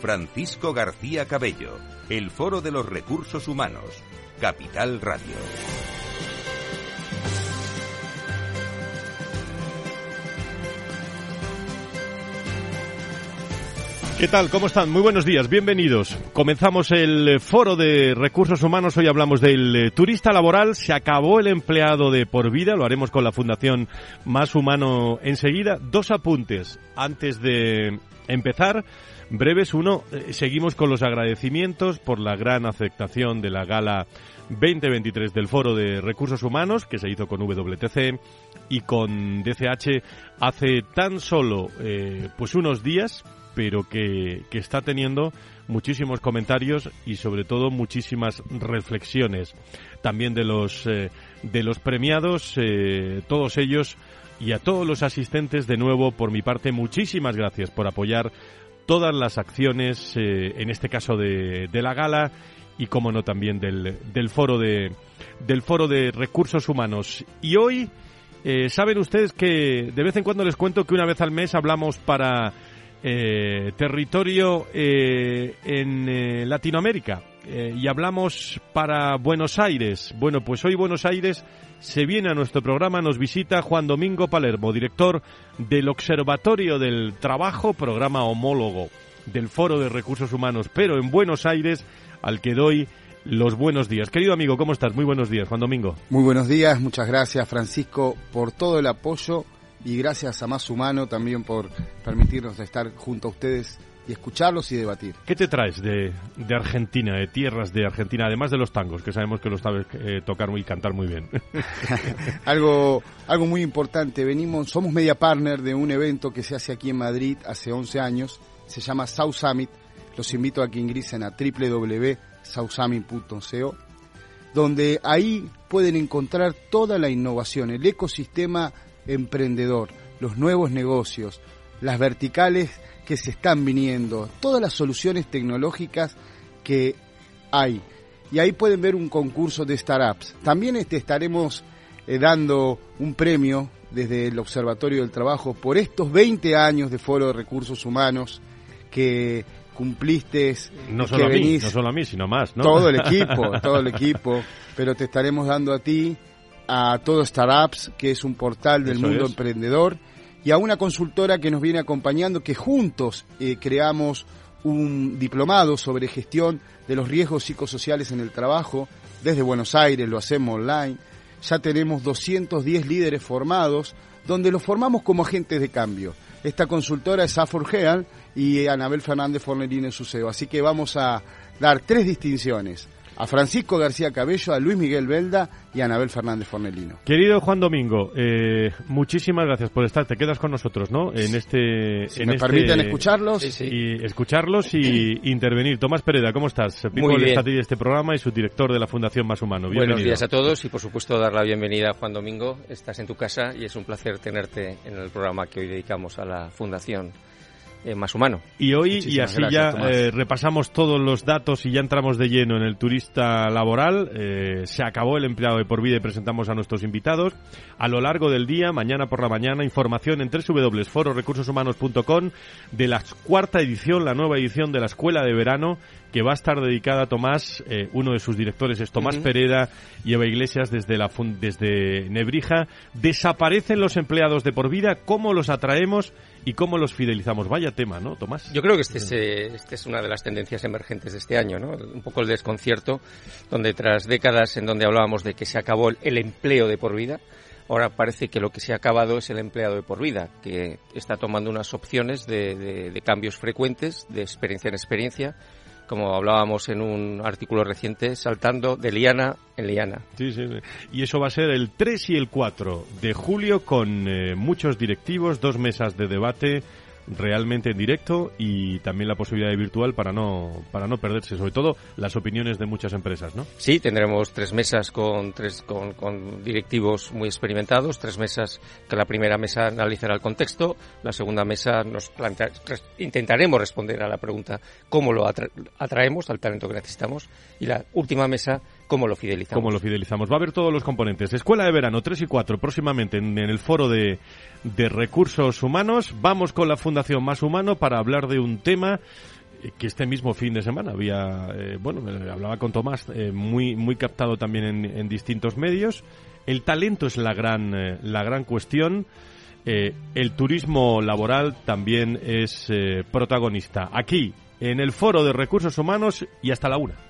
Francisco García Cabello, el Foro de los Recursos Humanos, Capital Radio. ¿Qué tal? ¿Cómo están? Muy buenos días, bienvenidos. Comenzamos el foro de recursos humanos. Hoy hablamos del eh, turista laboral. Se acabó el empleado de por vida. Lo haremos con la Fundación Más Humano enseguida. Dos apuntes antes de empezar. Breves. Uno, eh, seguimos con los agradecimientos por la gran aceptación de la gala 2023 del Foro de Recursos Humanos que se hizo con WTC y con DCH hace tan solo eh, pues unos días pero que, está teniendo muchísimos comentarios y sobre todo muchísimas reflexiones también de los eh, de los premiados todos ellos y a todos los asistentes de nuevo por mi parte muchísimas gracias por apoyar todas las acciones eh, en este caso de, de, la gala y como no también del, del foro de del foro de recursos humanos. Y hoy saben ustedes que de vez en cuando les cuento que una vez al mes hablamos para eh, territorio eh, en eh, y hablamos para Buenos Aires. Bueno, pues hoy Buenos Aires se viene a nuestro programa, nos visita Juan Domingo Palermo, director del Observatorio del Trabajo, programa homólogo del Foro de Recursos Humanos, pero en Buenos Aires, al que doy los buenos días. Querido amigo, ¿cómo estás? Muy buenos días, Juan Domingo. Muy buenos días, muchas gracias Francisco por todo el apoyo y gracias a Más Humano también por permitirnos estar junto a ustedes y escucharlos y debatir. ¿Qué te traes de, de Argentina, de tierras de Argentina, además de los tangos, que sabemos que los sabes eh, tocar y cantar muy bien? algo, algo muy importante, venimos, somos media partner de un evento que se hace aquí en Madrid hace 11 años, se llama South Summit, los invito a que ingresen a www.southsummit.co, donde ahí pueden encontrar toda la innovación, el ecosistema emprendedor, los nuevos negocios, las verticales que se están viniendo, todas las soluciones tecnológicas que hay. Y ahí pueden ver un concurso de startups. También este, estaremos eh, dando un premio desde el Observatorio del Trabajo por estos 20 años de Foro de Recursos Humanos que cumpliste. No solo, a mí, no solo a mí, sino más, ¿no? Todo el equipo, todo el equipo. Pero te estaremos dando a ti a todo Startups, que es un portal del mundo emprendedor, y a una consultora que nos viene acompañando, que juntos eh, creamos un diplomado sobre gestión de los riesgos psicosociales en el trabajo. Desde Buenos Aires lo hacemos online. Ya tenemos 210 líderes formados, donde los formamos como agentes de cambio. Esta consultora es Aforgeal y Anabel Fernández Fornelino en su CEO. Así que vamos a dar tres distinciones a Francisco García Cabello, a Luis Miguel Belda y a Anabel Fernández Fornelino. Querido Juan Domingo, eh, muchísimas gracias por estar. Te quedas con nosotros, ¿no? En este. Si me este permiten escucharlos. Y escucharlos y intervenir. Tomás Pereda, ¿cómo estás? Muy bien. de este programa y su director de la Fundación Más Humano. Buenos días a todos y por supuesto dar la bienvenida a Juan Domingo. Estás en tu casa y es un placer tenerte en el programa que hoy dedicamos a la Fundación eh, más humano. Y hoy, y así ya eh, repasamos todos los datos y ya entramos de lleno en el turista laboral. Eh, se acabó el empleado de por vida y presentamos a nuestros invitados. A lo largo del día, mañana por la mañana, información en www.fororecursoshumanos.com de la cuarta edición, la nueva edición de la Escuela de Verano que va a estar dedicada a Tomás, uno de sus directores es Tomás Pereda y Eva Iglesias desde, la, desde Nebrija. Desaparecen los empleados de por vida, ¿cómo los atraemos y cómo los fidelizamos? Vaya tema, ¿no, Tomás? Yo creo que este es, eh, este es una de las tendencias emergentes de este año, ¿no? Un poco el desconcierto, donde tras décadas en donde hablábamos de que se acabó el empleo de por vida, ahora parece que lo que se ha acabado es el empleado de por vida, que está tomando unas opciones de, de cambios frecuentes, de experiencia en experiencia, como hablábamos en un artículo reciente, saltando de liana en liana. Sí, sí, Y eso va a ser el 3 y el 4 de julio con eh, muchos directivos, dos mesas de debate, realmente en directo y también la posibilidad de virtual para no para no perderse, sobre todo las opiniones de muchas empresas, ¿no? Sí, tendremos tres mesas con tres con, directivos muy experimentados, tres mesas que la primera mesa analizará el contexto, la segunda mesa nos plantea, intentaremos responder a la pregunta cómo lo atraemos al talento que necesitamos y la última mesa cómo lo fidelizamos. Va a haber todos los componentes. Escuela de verano 3 y 4 próximamente en, el foro de, de recursos humanos. Vamos con la Fundación Más Humano para hablar de un tema eh, que este mismo fin de semana había, eh, bueno, hablaba con Tomás, eh, muy, muy captado también en, en, distintos medios. El talento es la gran, la gran cuestión. el turismo laboral también es protagonista. Aquí, en el Foro de Recursos Humanos y hasta la una.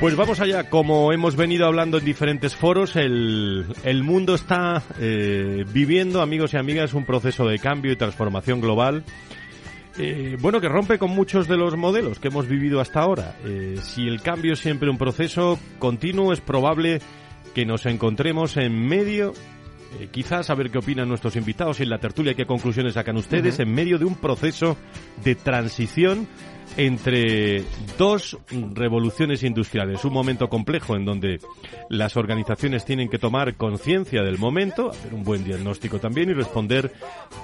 Pues vamos allá, como hemos venido hablando en diferentes foros, el, el mundo está eh, viviendo, amigos y amigas, un proceso de cambio y transformación global. Eh, bueno, que rompe con muchos de los modelos que hemos vivido hasta ahora. Eh, si el cambio es siempre un proceso continuo, es probable que nos encontremos en medio, quizás a ver qué opinan nuestros invitados y en la tertulia, qué conclusiones sacan ustedes, en medio de un proceso de transición entre dos revoluciones industriales. Un momento complejo en donde las organizaciones tienen que tomar conciencia del momento, hacer un buen diagnóstico también y responder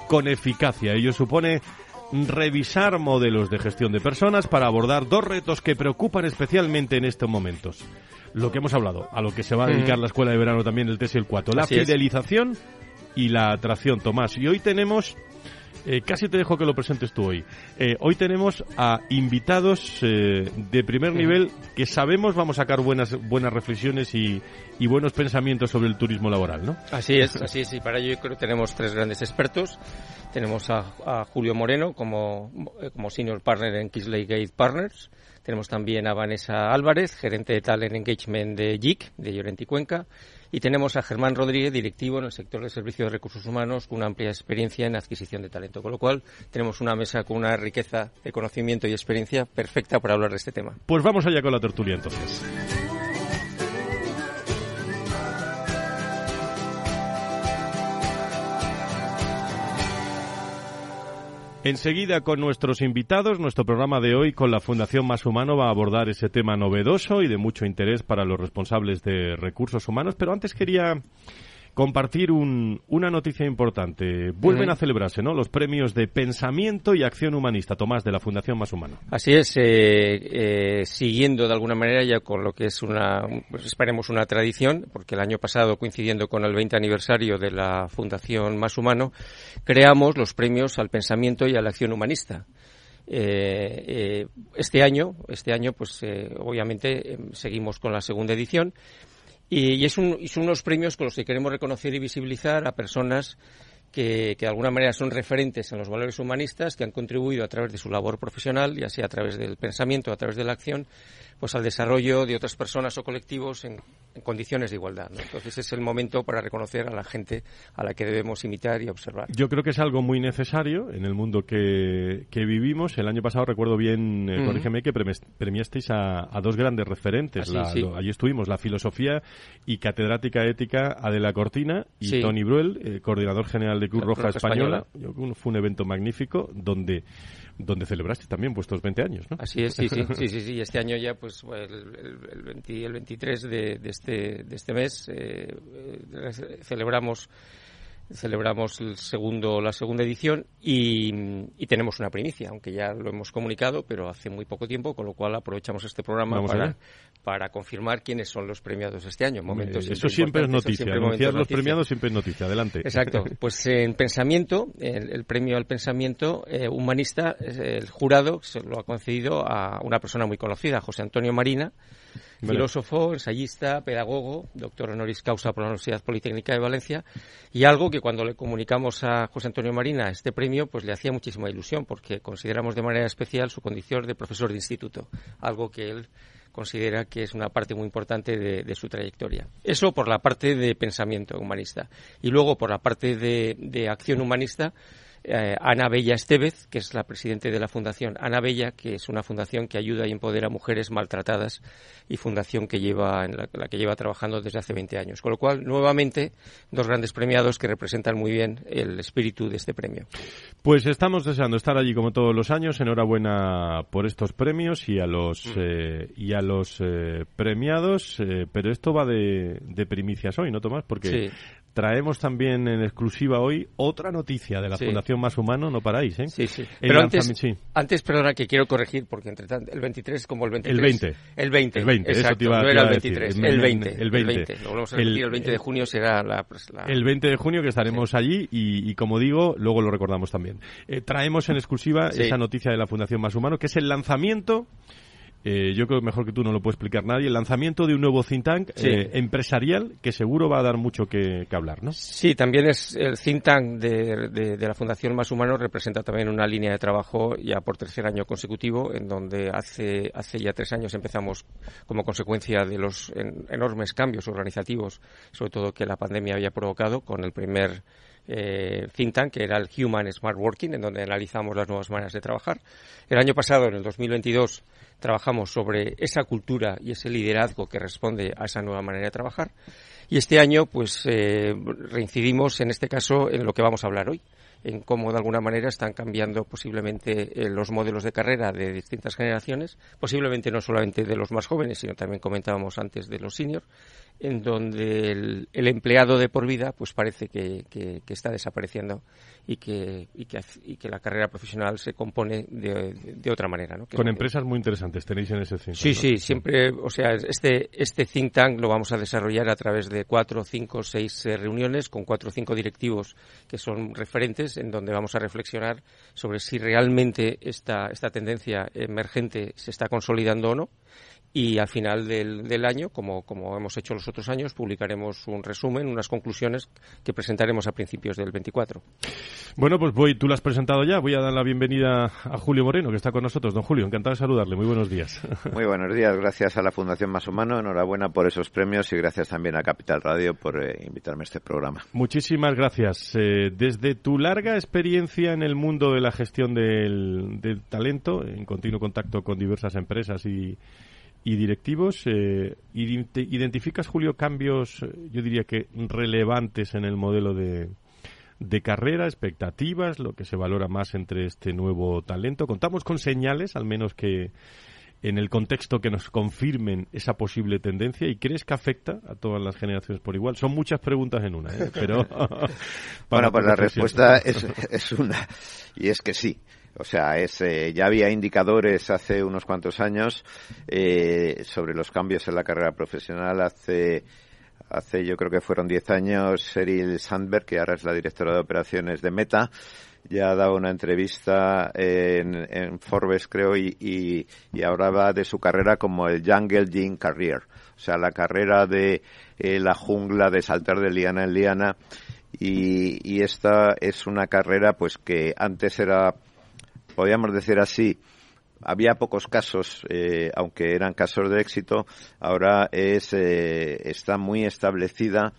con eficacia. Ello supone revisar modelos de gestión de personas para abordar dos retos que preocupan especialmente en estos momentos. Lo que hemos hablado, a lo que se va a dedicar la escuela de verano también el 3 y el 4, la fidelización y la atracción, Tomás. Y hoy tenemos eh, casi te dejo que lo presentes tú hoy. Eh, hoy tenemos a invitados eh, de primer nivel que sabemos vamos a sacar buenas, buenas reflexiones y, buenos pensamientos sobre el turismo laboral, ¿no? Así es, así es. Y para ello yo creo que tenemos tres grandes expertos. Tenemos a, Julio Moreno como, como Senior Partner en Kisley Gate Partners. Tenemos también a Vanessa Álvarez, gerente de Talent Engagement de JIC, de Llorente y Cuenca. Y tenemos a Germán Rodríguez, directivo en el sector de servicios de recursos humanos, con una amplia experiencia en adquisición de talento. Con lo cual, tenemos una mesa con una riqueza de conocimiento y experiencia perfecta para hablar de este tema. Pues vamos allá con la tertulia entonces. Enseguida con nuestros invitados, nuestro programa de hoy con la Fundación Más Humano va a abordar ese tema novedoso y de mucho interés para los responsables de recursos humanos, pero antes quería compartir una noticia importante. Vuelven a celebrarse, ¿no? Los premios de pensamiento y acción humanista, Tomás, de la Fundación Más Humano. Así es, eh, eh, siguiendo de alguna manera ya con lo que es una, pues esperemos una tradición, porque el año pasado, coincidiendo con el 20 aniversario de la Fundación Más Humano, creamos los premios al pensamiento y a la acción humanista. Eh, este año, este año, pues obviamente seguimos con la segunda edición y, es un, son unos premios con los que queremos reconocer y visibilizar a personas que, que, de alguna manera son referentes en los valores humanistas, que han contribuido a través de su labor profesional, ya sea a través del pensamiento, a través de la acción, pues al desarrollo de otras personas o colectivos en, condiciones de igualdad. Entonces es el momento para reconocer a la gente a la que debemos imitar y observar. Yo creo que es algo muy necesario en el mundo que, que vivimos. El año pasado recuerdo bien, eh, corrígeme, que premiasteis a, a, dos grandes referentes. allí estuvimos, la filosofía y catedrática ética Adela Cortina y Tony Bruel, eh, coordinador general de Cruz Roja, Española. fue un evento magnífico donde donde celebraste también vuestros 20 años, ¿no? Así es, sí, sí, sí, sí, sí. Este año ya, pues, el, el, el 23 de, de, este, de este mes eh, eh, celebramos celebramos el segundo, la segunda edición y, y, tenemos una primicia, aunque ya lo hemos comunicado, pero hace muy poco tiempo, con lo cual aprovechamos este programa para para confirmar quiénes son los premiados este año. Momentos Eso siempre es noticia. Anunciar los premiados siempre es noticia. Adelante. Exacto. Pues en pensamiento, el, premio al pensamiento eh, humanista, el jurado se lo ha concedido a una persona muy conocida, José Antonio Marina, filósofo, ensayista, pedagogo, doctor honoris causa por la Universidad Politécnica de Valencia, y algo que cuando le comunicamos a José Antonio Marina este premio, pues le hacía muchísima ilusión, porque consideramos de manera especial su condición de profesor de instituto, algo que él considera que es una parte muy importante de, su trayectoria. Eso por la parte de pensamiento humanista. Y luego por la parte de acción humanista, eh, Ana Bella Estevez, que es la presidenta de la Fundación Ana Bella, que es una fundación que ayuda y empodera a mujeres maltratadas y fundación que lleva, en la, que lleva trabajando desde hace 20 años. Con lo cual, nuevamente, dos grandes premiados que representan muy bien el espíritu de este premio. Pues estamos deseando estar allí como todos los años. Enhorabuena por estos premios y a los, mm. eh, y a los eh, premiados. pero esto va de, primicias hoy, ¿no, Tomás? Porque traemos también en exclusiva hoy otra noticia de la Fundación Más Humano, no paráis, ¿eh? Sí, sí. Pero antes, antes, perdona, que quiero corregir, porque entre tanto, el 23 como el 23. El 20. El 20. El 20, exacto, eso no era el 23, el 20. El 20. El 20. Lo volvemos a repetir, el 20 de junio será la... Pues, la... El 20 de junio que estaremos allí y, y, como digo, luego lo recordamos también. Eh, traemos en exclusiva esa noticia de la Fundación Más Humano, que es el lanzamiento eh, yo creo que mejor que tú no lo puede explicar nadie, el lanzamiento de un nuevo think tank eh, empresarial que seguro va a dar mucho que, hablar, ¿no? Sí, también es el think tank de, la Fundación Más Humano representa también una línea de trabajo ya por tercer año consecutivo, en donde hace, hace ya tres años empezamos como consecuencia de los enormes cambios organizativos, sobre todo que la pandemia había provocado con el primer eh, think tank, que era el Human Smart Working, en donde analizamos las nuevas maneras de trabajar. El año pasado, en el 2022, trabajamos sobre esa cultura y ese liderazgo que responde a esa nueva manera de trabajar. Y este año, pues, eh, reincidimos en este caso en lo que vamos a hablar hoy, en cómo de alguna manera están cambiando posiblemente eh, los modelos de carrera de distintas generaciones, posiblemente no solamente de los más jóvenes, sino también comentábamos antes de los seniors, en donde el, empleado de por vida pues parece que, que, está desapareciendo y que, y que, y que la carrera profesional se compone de, de otra manera. ¿no? Con empresas muy interesantes tenéis en ese think Sí, sí, siempre, o sea, este, este think tank lo vamos a desarrollar a través de cuatro, cinco, seis eh, reuniones con cuatro o cinco directivos que son referentes en donde vamos a reflexionar sobre si realmente esta, esta tendencia emergente se está consolidando o no y al final del, año, como, como, hemos hecho los otros años, publicaremos un resumen, unas conclusiones que presentaremos a principios del 24. Bueno, pues voy, tú lo has presentado ya. Voy a dar la bienvenida a Julio Moreno, que está con nosotros. Don Julio, encantado de saludarle. Muy buenos días. Muy buenos días. Gracias a la Fundación Más Humano. Enhorabuena por esos premios y gracias también a Capital Radio por eh, invitarme a este programa. Muchísimas gracias. Eh, desde tu larga experiencia en el mundo de la gestión del, del talento, en continuo contacto con diversas empresas y y directivos. Eh, ¿Identificas, Julio, cambios, eh, yo diría que relevantes en el modelo de, de carrera, expectativas, lo que se valora más entre este nuevo talento? ¿Contamos con señales, al menos que en el contexto que nos confirmen esa posible tendencia y crees que afecta a todas las generaciones por igual? Son muchas preguntas en una, ¿eh? pero... bueno, pues la respuesta es, es una, y es que sí. O sea, es, eh, ya había indicadores hace unos cuantos años eh, sobre los cambios en la carrera profesional. Hace, hace yo creo que fueron 10 años, Sheryl Sandberg, que ahora es la directora de operaciones de Meta, ya ha dado una entrevista en, Forbes, creo, y, y, y, hablaba de su carrera como el Jungle Gene Career. O sea, la carrera de eh, la jungla, de saltar de liana en liana. Y, y esta es una carrera pues que antes era podríamos decir así, había pocos casos, eh, aunque eran casos de éxito, ahora es, eh, está muy establecida,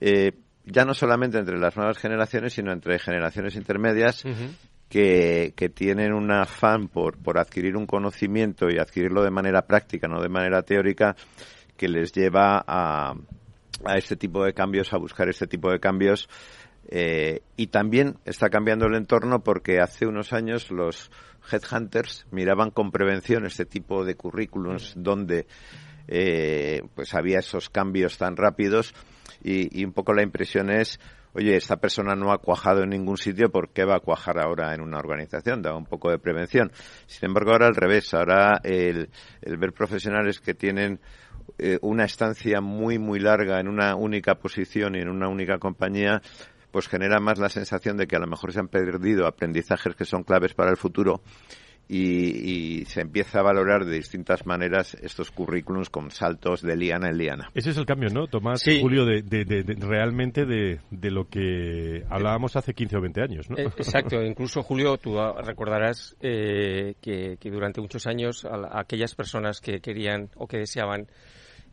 eh, ya no solamente entre las nuevas generaciones, sino entre generaciones intermedias, que, que, tienen un afán por, por adquirir un conocimiento y adquirirlo de manera práctica, no de manera teórica, que les lleva a, a este tipo de cambios, a buscar este tipo de cambios eh, y también está cambiando el entorno porque hace unos años los headhunters miraban con prevención este tipo de currículums donde eh, pues había esos cambios tan rápidos y, un poco la impresión es oye, esta persona no ha cuajado en ningún sitio, ¿por qué va a cuajar ahora en una organización? Da un poco de prevención. Sin embargo, ahora al revés, ahora el, ver profesionales que tienen eh, una estancia muy, muy larga en una única posición y en una única compañía, pues genera más la sensación de que a lo mejor se han perdido aprendizajes que son claves para el futuro y, se empieza a valorar de distintas maneras estos currículums con saltos de liana en liana. Ese es el cambio, ¿no, Tomás? Julio, de, realmente de, lo que hablábamos hace 15 o 20 años, ¿no? Eh, exacto. Incluso, Julio, tú recordarás eh, que, durante muchos años aquellas personas que querían o que deseaban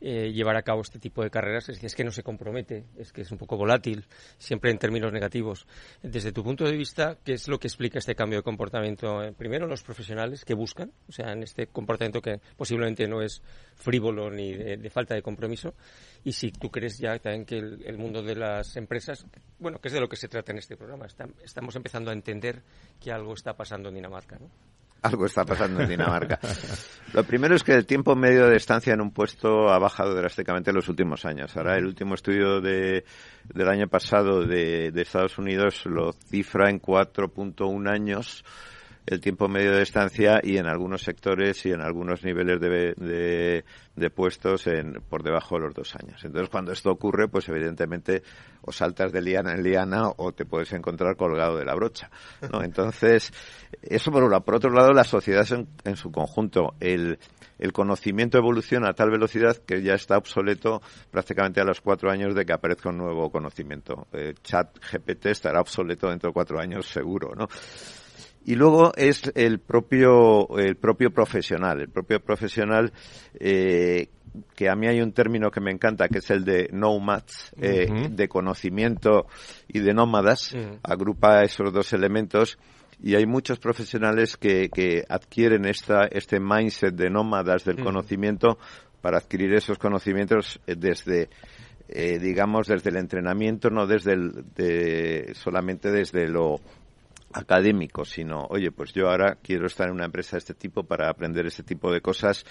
eh, llevar a cabo este tipo de carreras es, es que no se compromete, es que es un poco volátil, siempre en términos negativos. Desde tu punto de vista, ¿qué es lo que explica este cambio de comportamiento? Eh, primero, los profesionales que buscan, o sea, en este comportamiento que posiblemente no es frívolo ni de, falta de compromiso, y si tú crees ya también que el, mundo de las empresas, bueno, que es de lo que se trata en este programa, estamos empezando a entender que algo está pasando en Dinamarca, ¿no? Algo está pasando en Dinamarca. Lo primero es que el tiempo medio de estancia en un puesto ha bajado drásticamente en los últimos años. Ahora, el último estudio de, del año pasado de, de Estados Unidos lo cifra en 4.1 años el tiempo medio de estancia y en algunos sectores y en algunos niveles de, de, puestos en, por debajo de los dos años. Entonces, cuando esto ocurre, pues evidentemente o saltas de liana en liana o te puedes encontrar colgado de la brocha. ¿no? Entonces, eso por un lado. Por otro lado, la sociedad en, en su conjunto. El, el conocimiento evoluciona a tal velocidad que ya está obsoleto prácticamente a los cuatro años de que aparezca un nuevo conocimiento. El chat GPT estará obsoleto dentro de cuatro años seguro, ¿no? Y luego es el propio, el propio profesional. El propio profesional, eh, que a mí hay un término que me encanta, que es el de nomads, eh, de conocimiento y de nómadas. Agrupa esos dos elementos. Y hay muchos profesionales que, que adquieren esta, este mindset de nómadas del conocimiento para adquirir esos conocimientos eh, desde, eh, digamos, desde el entrenamiento, no desde el, de, solamente desde lo académico, sino, oye, pues yo ahora quiero estar en una empresa de este tipo para aprender este tipo de cosas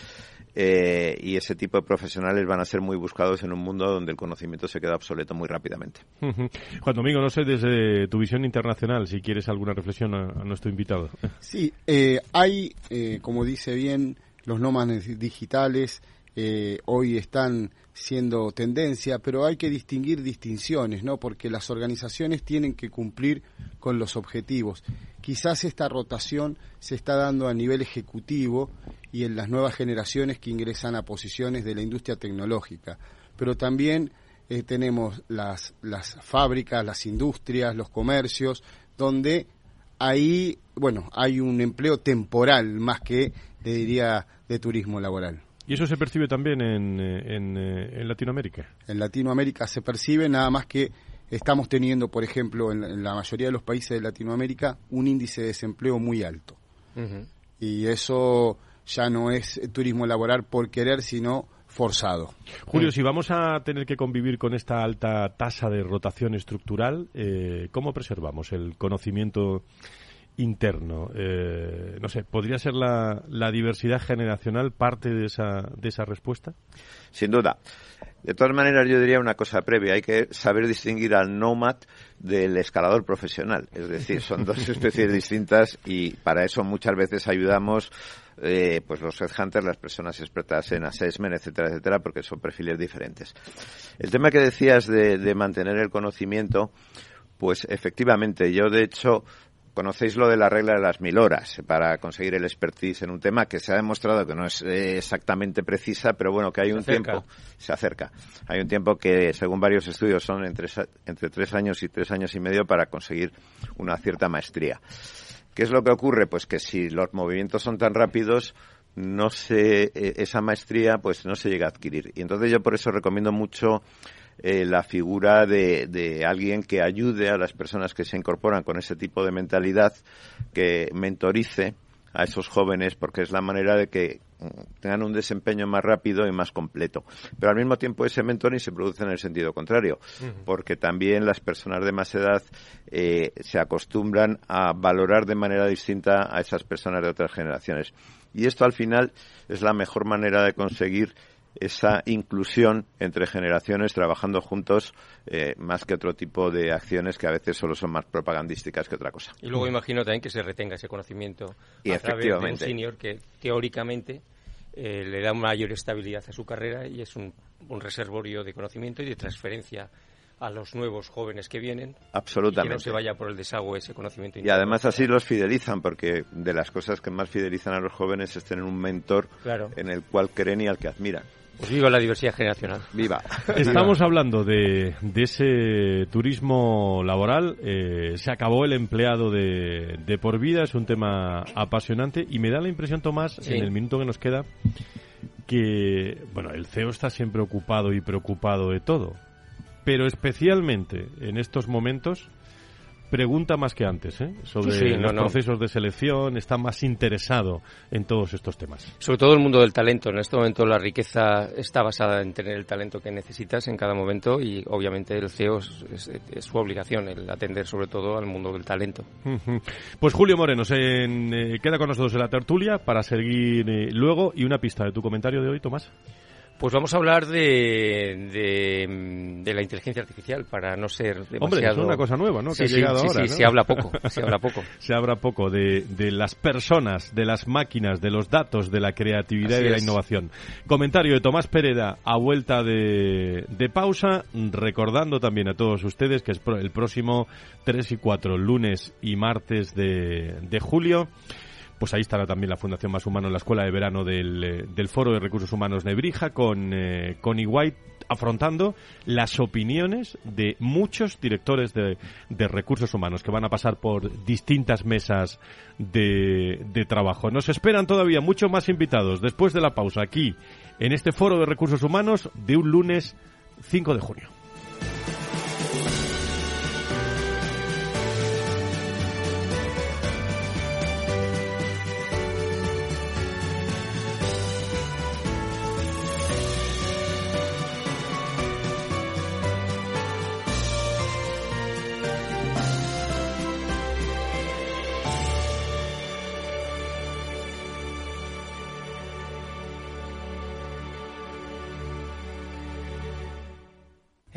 eh, y ese tipo de profesionales van a ser muy buscados en un mundo donde el conocimiento se queda obsoleto muy rápidamente. Juan Domingo, no sé desde tu visión internacional si quieres alguna reflexión a, nuestro invitado. Sí, eh, hay, eh, como dice bien, los nómadas digitales hoy están siendo tendencia, pero hay que distinguir distinciones, ¿no? Porque las organizaciones tienen que cumplir con los objetivos. Quizás esta rotación se está dando a nivel ejecutivo y en las nuevas generaciones que ingresan a posiciones de la industria tecnológica, pero también eh, tenemos las, las fábricas, las industrias, los comercios, donde ahí, bueno, hay un empleo temporal más que, le diría, de turismo laboral. ¿Y eso se percibe también en, eh, eh, en, Latinoamérica? En Latinoamérica se percibe, nada más que estamos teniendo, por ejemplo, en, la mayoría de los países de Latinoamérica, un índice de desempleo muy alto. Y eso ya no es turismo laboral por querer, sino forzado. Julio, si vamos a tener que convivir con esta alta tasa de rotación estructural, eh, ¿cómo preservamos el conocimiento interno. Eh, no sé, ¿podría ser la, la, diversidad generacional parte de esa, de esa respuesta? Sin duda. De todas maneras, yo diría una cosa previa. Hay que saber distinguir al nomad del escalador profesional. Es decir, son dos especies distintas y para eso muchas veces ayudamos eh, pues los headhunters, las personas expertas en assessment, etcétera, etcétera, porque son perfiles diferentes. El tema que decías de, de mantener el conocimiento, pues efectivamente, yo de hecho conocéis lo de la regla de las mil horas para conseguir el expertise en un tema que se ha demostrado que no es eh, exactamente precisa, pero bueno, que hay un tiempo, se acerca. Hay un tiempo que, según varios estudios, son entre, entre tres años y tres años y medio para conseguir una cierta maestría. ¿Qué es lo que ocurre? Pues que si los movimientos son tan rápidos, no se, eh, esa maestría pues no se llega a adquirir. Y entonces yo por eso recomiendo mucho eh, la figura de, de, alguien que ayude a las personas que se incorporan con ese tipo de mentalidad, que mentorice a esos jóvenes, porque es la manera de que mm, tengan un desempeño más rápido y más completo. Pero al mismo tiempo ese mentoring se produce en el sentido contrario, porque también las personas de más edad eh, se acostumbran a valorar de manera distinta a esas personas de otras generaciones. Y esto al final es la mejor manera de conseguir esa inclusión entre generaciones trabajando juntos eh, más que otro tipo de acciones que a veces solo son más propagandísticas que otra cosa. Y luego imagino también que se retenga ese conocimiento y a través de un senior que teóricamente eh, le da mayor estabilidad a su carrera y es un, un reservorio de conocimiento y de transferencia a los nuevos jóvenes que vienen. Absolutamente. Y que no se vaya por el desagüe ese conocimiento. Y además así los fidelizan, porque de las cosas que más fidelizan a los jóvenes es tener un mentor en el cual creen y al que admiran. Pues viva la diversidad generacional. Viva. Estamos hablando de, de, ese turismo laboral. Eh, se acabó el empleado de, de, por vida. Es un tema apasionante. Y me da la impresión, Tomás, en el minuto que nos queda, que bueno, el CEO está siempre ocupado y preocupado de todo pero especialmente en estos momentos pregunta más que antes ¿eh? sobre los procesos de selección, está más interesado en todos estos temas. Sobre todo el mundo del talento. En este momento la riqueza está basada en tener el talento que necesitas en cada momento y obviamente el CEO es, su obligación el atender sobre todo al mundo del talento. Pues Julio Moreno, se, eh, queda con nosotros en la tertulia para seguir eh, luego y una pista de tu comentario de hoy, Tomás. Pues vamos a hablar de, de, la inteligencia artificial para no ser demasiado... Hombre, es una cosa nueva, ¿no? Que sí, ha llegado ahora, sí, se habla poco, se habla poco. se habla poco de, de, las personas, de las máquinas, de los datos, de la creatividad y de la innovación. Comentario de Tomás Pereda a vuelta de, de pausa, recordando también a todos ustedes que es el próximo 3 y 4, lunes y martes de, de julio pues ahí estará también la Fundación Más Humano en la Escuela de Verano del, eh, Foro de Recursos Humanos Nebrija con eh, Connie afrontando las opiniones de muchos directores de, recursos humanos que van a pasar por distintas mesas de, de trabajo. Nos esperan todavía muchos más invitados después de la pausa aquí en este Foro de Recursos Humanos de un lunes 5 de junio.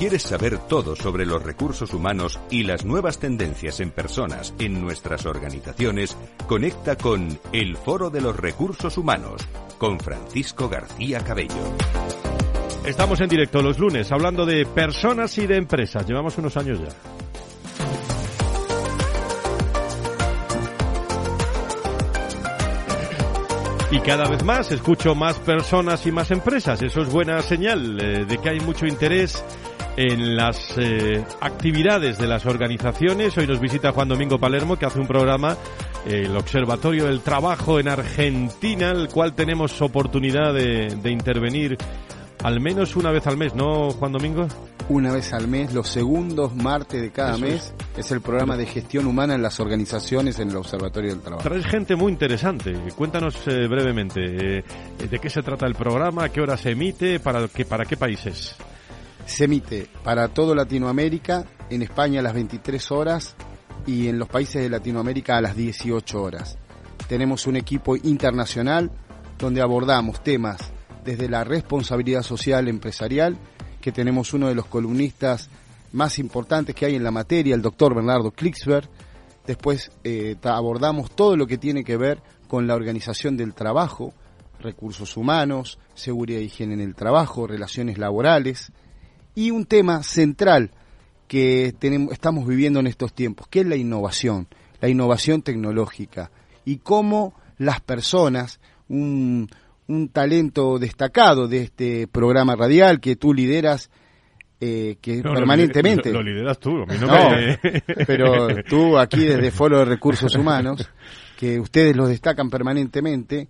Quieres saber todo sobre los recursos humanos y las nuevas tendencias en personas en nuestras organizaciones, conecta con El Foro de los Recursos Humanos con Francisco García Cabello. Estamos en directo los lunes hablando de personas y de empresas. Llevamos unos años ya. Y cada vez más escucho más personas y más empresas. Eso es buena señal eh, de que hay mucho interés en las eh, actividades de las organizaciones. Hoy nos visita Juan Domingo Palermo, que hace un programa, eh, el Observatorio del Trabajo en Argentina, el cual tenemos oportunidad de, de intervenir al menos una vez al mes, ¿no, Juan Domingo? Una vez al mes, los segundos martes de cada mes, es. el programa de gestión humana en las organizaciones en el Observatorio del Trabajo. Traes gente muy interesante. Cuéntanos eh, brevemente eh, de qué se trata el programa, a qué hora se emite, para qué, para qué países. Se emite para todo Latinoamérica, en España a las 23 horas y en los países de Latinoamérica a las 18 horas. Tenemos un equipo internacional donde abordamos temas desde la responsabilidad social empresarial, que tenemos uno de los columnistas más importantes que hay en la materia, el doctor Bernardo Klicksberg. Después eh, abordamos todo lo que tiene que ver con la organización del trabajo, recursos humanos, seguridad y higiene en el trabajo, relaciones laborales y un tema central que tenemos, estamos viviendo en estos tiempos, que es la innovación, la innovación tecnológica y cómo las personas, un, un talento destacado de este programa radial que tú lideras eh, que permanentemente. Lo, lideras tú, mí no, Pero tú aquí desde Foro de Recursos Humanos, que ustedes los destacan permanentemente,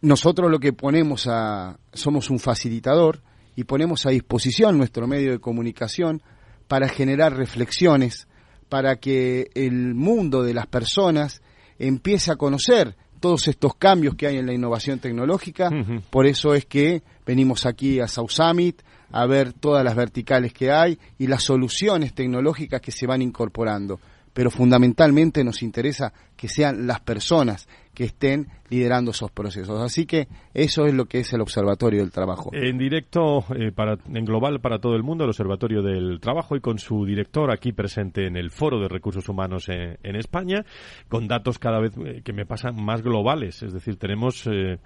nosotros lo que ponemos a, somos un facilitador y ponemos a disposición nuestro medio de comunicación para generar reflexiones, para que el mundo de las personas empiece a conocer todos estos cambios que hay en la innovación tecnológica. Por eso es que venimos aquí a South Summit a ver todas las verticales que hay y las soluciones tecnológicas que se van incorporando. Pero fundamentalmente nos interesa que sean las personas que estén liderando esos procesos. Así que eso es lo que es el Observatorio del Trabajo. En directo, eh, para, en global para todo el mundo, el Observatorio del Trabajo y con su director aquí presente en el Foro de Recursos Humanos en, España, con datos cada vez eh, que me pasan más globales. Es decir, tenemos... Eh,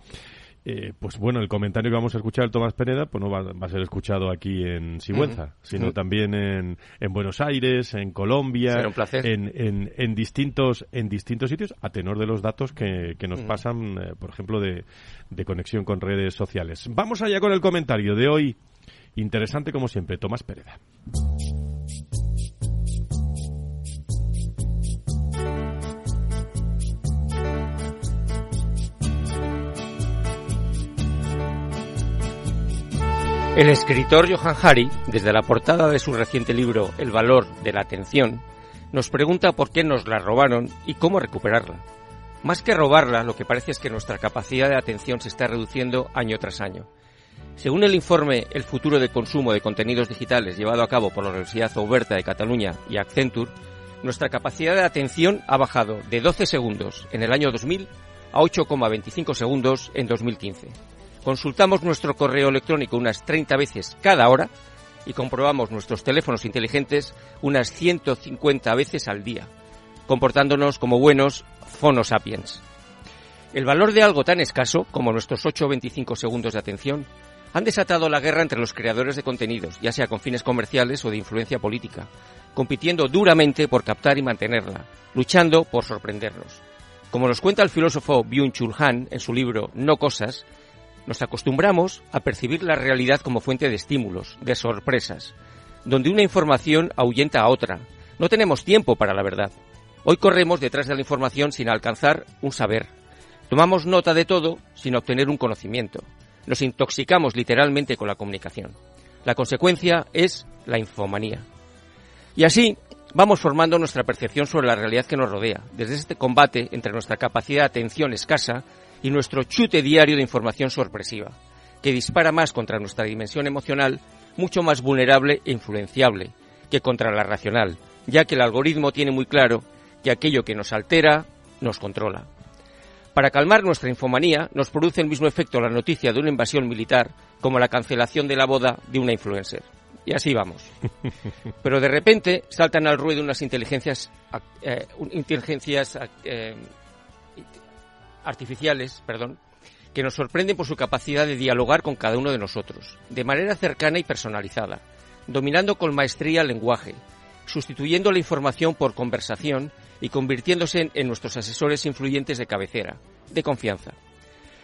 eh, pues bueno, el comentario que vamos a escuchar de Tomás Peneda pues no va, a ser escuchado aquí en Sigüenza, sino también en, en, Buenos Aires, en Colombia, En, en, distintos, en distintos sitios, a tenor de los datos que, que nos pasan, eh, por ejemplo, de, de conexión con redes sociales. Vamos allá con el comentario de hoy. Interesante como siempre, Tomás Pereda. El escritor Johan Hari, desde la portada de su reciente libro El valor de la atención, nos pregunta por qué nos la robaron y cómo recuperarla. Más que robarla, lo que parece es que nuestra capacidad de atención se está reduciendo año tras año. Según el informe El futuro de consumo de contenidos digitales llevado a cabo por la Universidad Oberta de Cataluña y Accenture, nuestra capacidad de atención ha bajado de 12 segundos en el año 2000 a 8,25 segundos en 2015. Consultamos nuestro correo electrónico unas 30 veces cada hora y comprobamos nuestros teléfonos inteligentes unas 150 veces al día, comportándonos como buenos phonosapiens. El valor de algo tan escaso como nuestros 8 o 25 segundos de atención han desatado la guerra entre los creadores de contenidos, ya sea con fines comerciales o de influencia política, compitiendo duramente por captar y mantenerla, luchando por sorprendernos. Como nos cuenta el filósofo Byung-Chul Han en su libro No Cosas, nos acostumbramos a percibir la realidad como fuente de estímulos, de sorpresas, donde una información ahuyenta a otra. No tenemos tiempo para la verdad. Hoy corremos detrás de la información sin alcanzar un saber. Tomamos nota de todo sin obtener un conocimiento. Nos intoxicamos literalmente con la comunicación. La consecuencia es la infomanía. Y así vamos formando nuestra percepción sobre la realidad que nos rodea, desde este combate entre nuestra capacidad de atención escasa y nuestro chute diario de información sorpresiva, que dispara más contra nuestra dimensión emocional, mucho más vulnerable e influenciable, que contra la racional, ya que el algoritmo tiene muy claro que aquello que nos altera nos controla. Para calmar nuestra infomanía nos produce el mismo efecto la noticia de una invasión militar como la cancelación de la boda de una influencer. Y así vamos. Pero de repente saltan al ruedo unas inteligencias, eh, inteligencias eh, artificiales, perdón, que nos sorprenden por su capacidad de dialogar con cada uno de nosotros, de manera cercana y personalizada, dominando con maestría el lenguaje, sustituyendo la información por conversación y convirtiéndose en, nuestros asesores influyentes de cabecera, de confianza.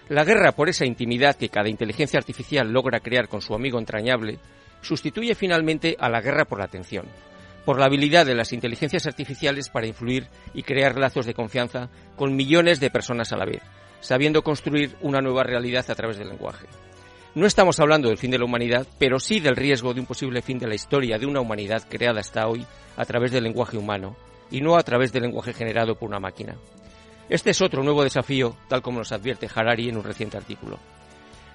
La guerra por esa intimidad que cada inteligencia artificial logra crear con su amigo entrañable sustituye finalmente a la guerra por la atención, por la habilidad de las inteligencias artificiales para influir y crear lazos de confianza con millones de personas a la vez, sabiendo construir una nueva realidad a través del lenguaje. No estamos hablando del fin de la humanidad, pero sí del riesgo de un posible fin de la historia de una humanidad creada hasta hoy a través del lenguaje humano y no a través del lenguaje generado por una máquina. Este es otro nuevo desafío, tal como nos advierte Harari en un reciente artículo.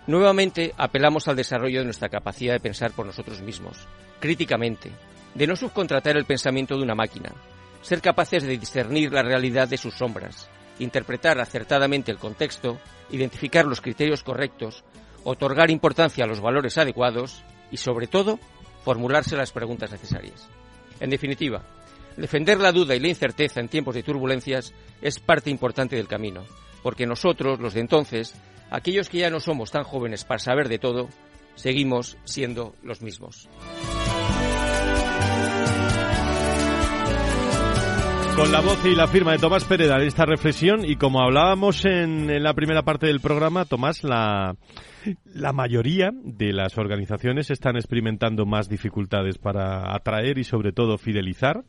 Nuevamente apelamos al desarrollo de nuestra capacidad de pensar por nosotros mismos, críticamente, de no subcontratar el pensamiento de una máquina, ser capaces de discernir la realidad de sus sombras, interpretar acertadamente el contexto, identificar los criterios correctos, otorgar importancia a los valores adecuados y, sobre todo, formularse las preguntas necesarias. En definitiva, defender la duda y la incerteza en tiempos de turbulencias es parte importante del camino, porque nosotros, los de entonces, aquellos que ya no somos tan jóvenes para saber de todo, seguimos siendo los mismos. Con la voz y la firma de Tomás Pereda de esta reflexión y como hablábamos en, la primera parte del programa, Tomás, la, la mayoría de las organizaciones están experimentando más dificultades para atraer y sobre todo fidelizar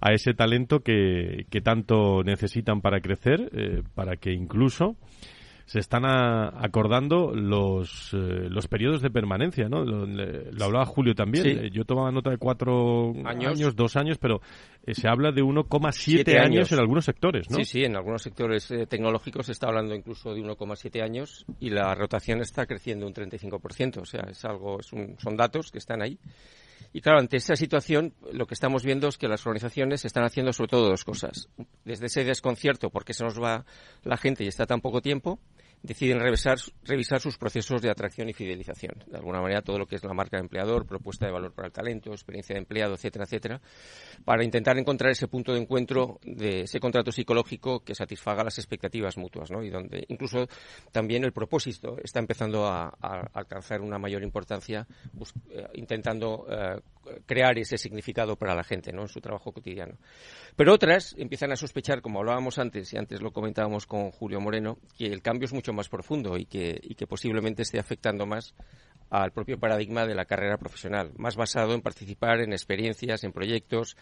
a ese talento que, que tanto necesitan para crecer, eh, para que incluso se están acordando los, eh, los periodos de permanencia, ¿no? Lo, hablaba Julio también. Eh, yo tomaba nota de cuatro años, dos años, pero eh, se habla de 1,7 años. en algunos sectores, ¿no? Sí, sí, en algunos sectores tecnológicos se está hablando incluso de 1,7 años y la rotación está creciendo un 35%. O sea, es algo, es son datos que están ahí. Y claro, ante esta situación, lo que estamos viendo es que las organizaciones están haciendo sobre todo dos cosas. Desde ese desconcierto, porque se nos va la gente y está tan poco tiempo, deciden revisar, sus procesos de atracción y fidelización. De alguna manera, todo lo que es la marca de empleador, propuesta de valor para el talento, experiencia de empleado, etcétera, etcétera, para intentar encontrar ese punto de encuentro de ese contrato psicológico que satisfaga las expectativas mutuas, ¿no? Y donde incluso también el propósito está empezando a, alcanzar una mayor importancia, eh, intentando eh, crear ese significado para la gente, ¿no? En su trabajo cotidiano. Pero otras empiezan a sospechar, como hablábamos antes, y antes lo comentábamos con Julio Moreno, que el cambio es mucho más profundo y que, y que posiblemente esté afectando más al propio paradigma de la carrera profesional, más basado en participar en experiencias, en proyectos,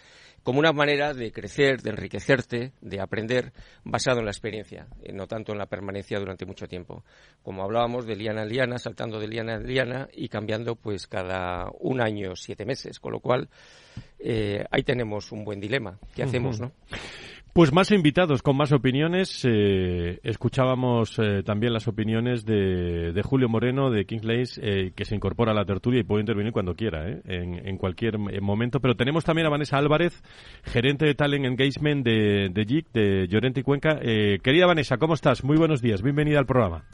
como una manera de crecer, de enriquecerte, de aprender, basado en la experiencia, no tanto en la permanencia durante mucho tiempo. Como hablábamos de liana en liana, saltando de liana en liana y cambiando pues cada un año, siete meses, con lo cual eh, ahí tenemos un buen dilema. ¿Qué hacemos, no? Pues más invitados con más opiniones. Eh, escuchábamos eh, también las opiniones de, Julio Moreno de Kingslays, eh, que se incorpora a la tertulia y puede intervenir cuando quiera, en, en, cualquier momento. Pero tenemos también a Vanessa Álvarez, gerente de Talent Engagement de, de JIC, de Llorente y Cuenca. querida Vanessa, ¿cómo estás? Muy buenos días. Bienvenida al programa.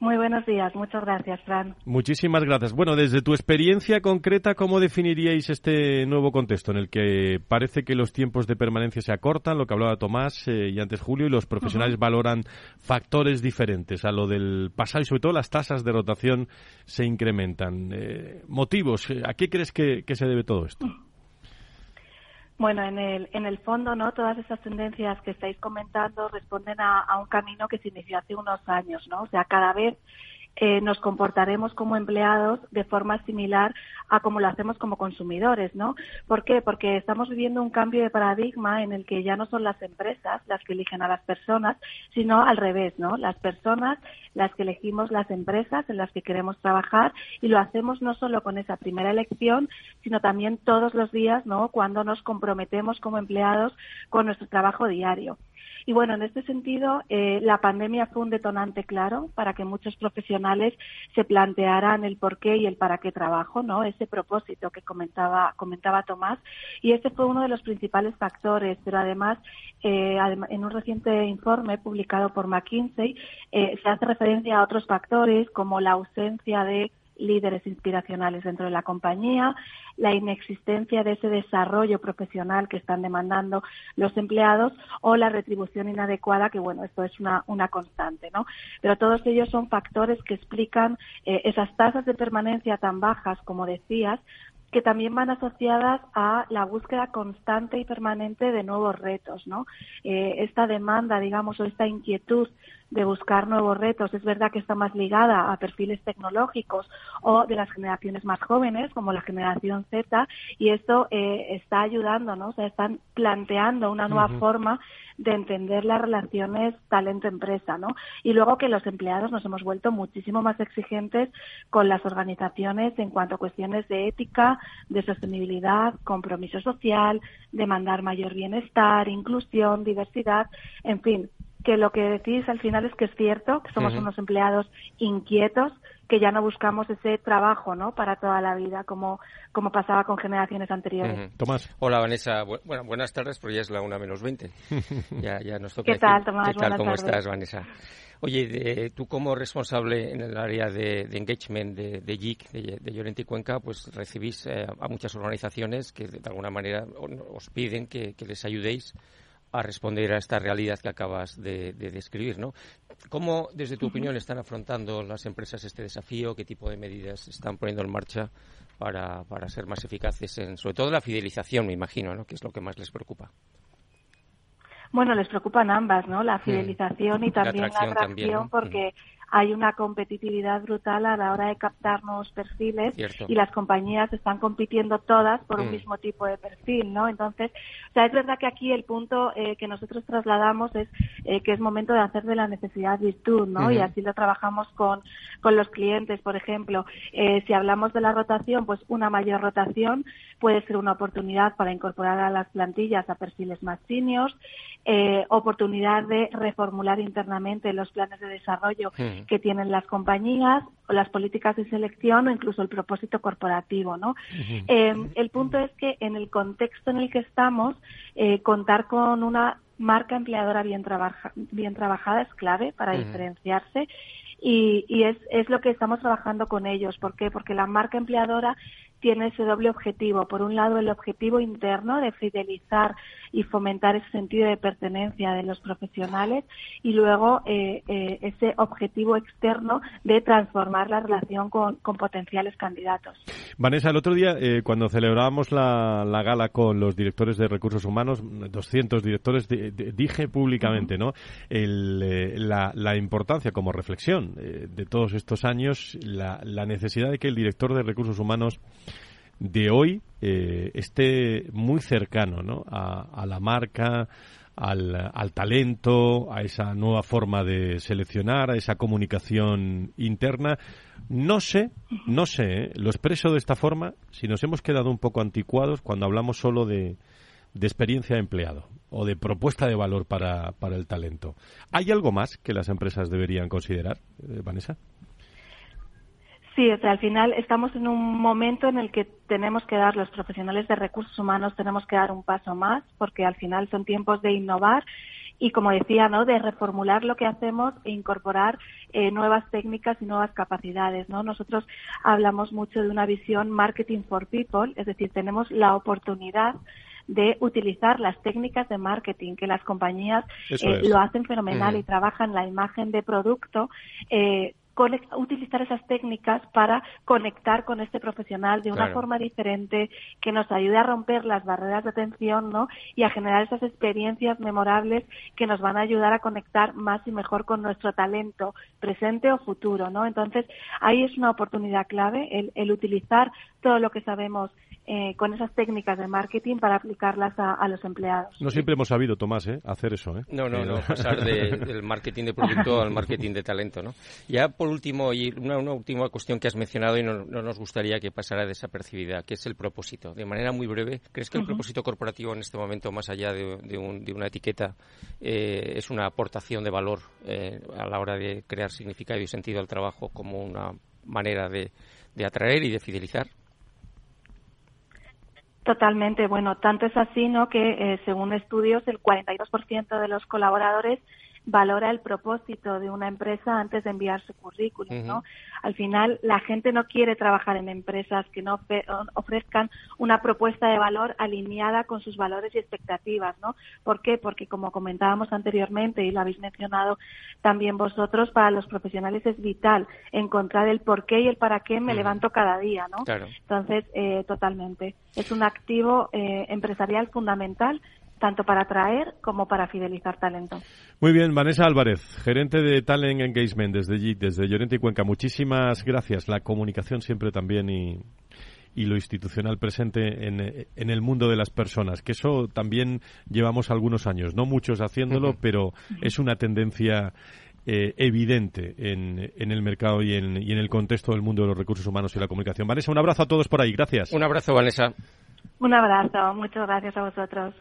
Muy buenos días, muchas gracias, Fran. Muchísimas gracias. Bueno, desde tu experiencia concreta, ¿cómo definiríais este nuevo contexto en el que parece que los tiempos de permanencia se acortan, lo que hablaba Tomás eh, y antes Julio, y los profesionales valoran factores diferentes a lo del pasado y sobre todo las tasas de rotación se incrementan? Eh, ¿Motivos? ¿A qué crees que se debe todo esto? Bueno, en el, en el fondo, ¿no? Todas esas tendencias que estáis comentando responden a, a un camino que se inició hace unos años, ¿no? O sea, cada vez eh, nos comportaremos como empleados de forma similar a como lo hacemos como consumidores, ¿no? ¿Por qué? Porque estamos viviendo un cambio de paradigma en el que ya no son las empresas las que eligen a las personas, sino al revés, ¿no? Las personas las que elegimos las empresas en las que queremos trabajar y lo hacemos no solo con esa primera elección, sino también todos los días, ¿no? Cuando nos comprometemos como empleados con nuestro trabajo diario. Y bueno, en este sentido, eh, la pandemia fue un detonante claro para que muchos profesionales se plantearan el por qué y el para qué trabajo, ¿no? Ese propósito que comentaba, comentaba Tomás. Y este fue uno de los principales factores, pero además, eh, en un reciente informe publicado por McKinsey, eh, se hace referencia a otros factores como la ausencia de líderes inspiracionales dentro de la compañía, la inexistencia de ese desarrollo profesional que están demandando los empleados o la retribución inadecuada, que bueno, esto es una, una constante, ¿no? Pero todos ellos son factores que explican eh, esas tasas de permanencia tan bajas, como decías, que también van asociadas a la búsqueda constante y permanente de nuevos retos, ¿no? Eh, esta demanda, digamos, o esta inquietud de buscar nuevos retos. Es verdad que está más ligada a perfiles tecnológicos o de las generaciones más jóvenes, como la generación Z, y esto eh, está ayudando, ¿no? O sea, están planteando una nueva forma de entender las relaciones talento-empresa, ¿no? Y luego que los empleados nos hemos vuelto muchísimo más exigentes con las organizaciones en cuanto a cuestiones de ética, de sostenibilidad, compromiso social, demandar mayor bienestar, inclusión, diversidad, en fin, que lo que decís al final es que es cierto, que somos unos empleados inquietos, que ya no buscamos ese trabajo ¿no? para toda la vida, como, como pasaba con generaciones anteriores. Tomás. Hola, Vanessa. bueno, buenas tardes, porque ya es la una menos 20. ya, ya nos toca ¿Qué tal, Tomás? ¿Qué tal? ¿Cómo estás, Vanessa? Oye, tú como responsable en el área de, engagement de, de JIC, de, de, Llorente y Cuenca, pues recibís eh, a muchas organizaciones que de alguna manera os piden que, que les ayudéis a responder a esta realidad que acabas de, describir, ¿no? ¿Cómo, desde tu opinión, están afrontando las empresas este desafío? ¿Qué tipo de medidas están poniendo en marcha para, para ser más eficaces en, sobre todo, la fidelización, me imagino, ¿no? Que es lo que más les preocupa. Bueno, les preocupan ambas, ¿no? La fidelización y también la atracción, porque hay una competitividad brutal a la hora de captar nuevos perfiles y las compañías están compitiendo todas por un mm. mismo tipo de perfil, ¿no? Entonces, o sea, es verdad que aquí el punto eh, que nosotros trasladamos es eh, que es momento de hacer de la necesidad virtud, ¿no? Y así lo trabajamos con, con los clientes, por ejemplo. Eh, si hablamos de la rotación, pues una mayor rotación puede ser una oportunidad para incorporar a las plantillas a perfiles más seniors, oportunidad de reformular internamente los planes de desarrollo que tienen las compañías o las políticas de selección o incluso el propósito corporativo, ¿no? Eh, el punto es que en el contexto en el que estamos, eh, contar con una marca empleadora bien, bien trabajada es clave para diferenciarse y, y es, es lo que estamos trabajando con ellos. ¿Por qué? Porque la marca empleadora tiene ese doble objetivo. Por un lado, el objetivo interno de fidelizar y fomentar ese sentido de pertenencia de los profesionales y luego eh, eh, ese objetivo externo de transformar la relación con, potenciales candidatos. Vanessa, el otro día, eh, cuando celebrábamos la, gala con los directores de recursos humanos, 200 directores, dije públicamente ¿no? la, importancia como reflexión de todos estos años, la, la necesidad de que el director de recursos humanos de hoy eh, esté muy cercano ¿no? a, la marca, al, al, talento, a esa nueva forma de seleccionar, a esa comunicación interna. No sé, no sé, ¿eh? lo expreso de esta forma, si nos hemos quedado un poco anticuados cuando hablamos solo de, de experiencia de empleado o de propuesta de valor para, para el talento. ¿Hay algo más que las empresas deberían considerar, eh, Vanessa? Sí, o sea, al final estamos en un momento en el que tenemos que dar, los profesionales de recursos humanos tenemos que dar un paso más, porque al final son tiempos de innovar y, como decía, ¿no? de reformular lo que hacemos e incorporar eh, nuevas técnicas y nuevas capacidades. ¿no? Nosotros hablamos mucho de una visión marketing for people, es decir, tenemos la oportunidad de utilizar las técnicas de marketing, que las compañías eh, lo hacen fenomenal y trabajan la imagen de producto eh, utilizar esas técnicas para conectar con este profesional de una forma diferente que nos ayude a romper las barreras de atención ¿no? y a generar esas experiencias memorables que nos van a ayudar a conectar más y mejor con nuestro talento presente o futuro. ¿no? Entonces, ahí es una oportunidad clave el, el utilizar todo lo que sabemos eh, con esas técnicas de marketing para aplicarlas a, los empleados. No siempre hemos sabido, Tomás, ¿eh? hacer eso. ¿eh? No, no, no, pasar del marketing de producto al marketing de talento. ¿no? Ya por último, y una, última cuestión que has mencionado y no, nos gustaría que pasara desapercibida, que es el propósito. De manera muy breve, ¿crees que el propósito corporativo en este momento, más allá de, una etiqueta, es una aportación de valor a la hora de crear significado y sentido al trabajo como una manera de atraer y de fidelizar? Totalmente. Bueno, tanto es así, ¿no? Que eh, según estudios, el 42% de los colaboradores valora el propósito de una empresa antes de enviar su currículum, ¿no? Al final, la gente no quiere trabajar en empresas que no ofrezcan una propuesta de valor alineada con sus valores y expectativas, ¿no? ¿Por qué? Porque como comentábamos anteriormente y lo habéis mencionado también vosotros, para los profesionales es vital encontrar el por qué y el para qué me levanto cada día, ¿no? Entonces, eh, totalmente. Es un activo eh, empresarial fundamental tanto para atraer como para fidelizar talento. Muy bien, Vanessa Álvarez, gerente de Talent Engagement desde desde Llorente y Cuenca. Muchísimas gracias. La comunicación siempre también y, y lo institucional presente en, en, el mundo de las personas, que eso también llevamos algunos años, no muchos haciéndolo, pero es una tendencia eh, evidente en, en, el mercado y en, y en el contexto del mundo de los recursos humanos y la comunicación. Vanessa, un abrazo a todos por ahí. Gracias. Un abrazo, Vanessa. Un abrazo. Muchas gracias a vosotros.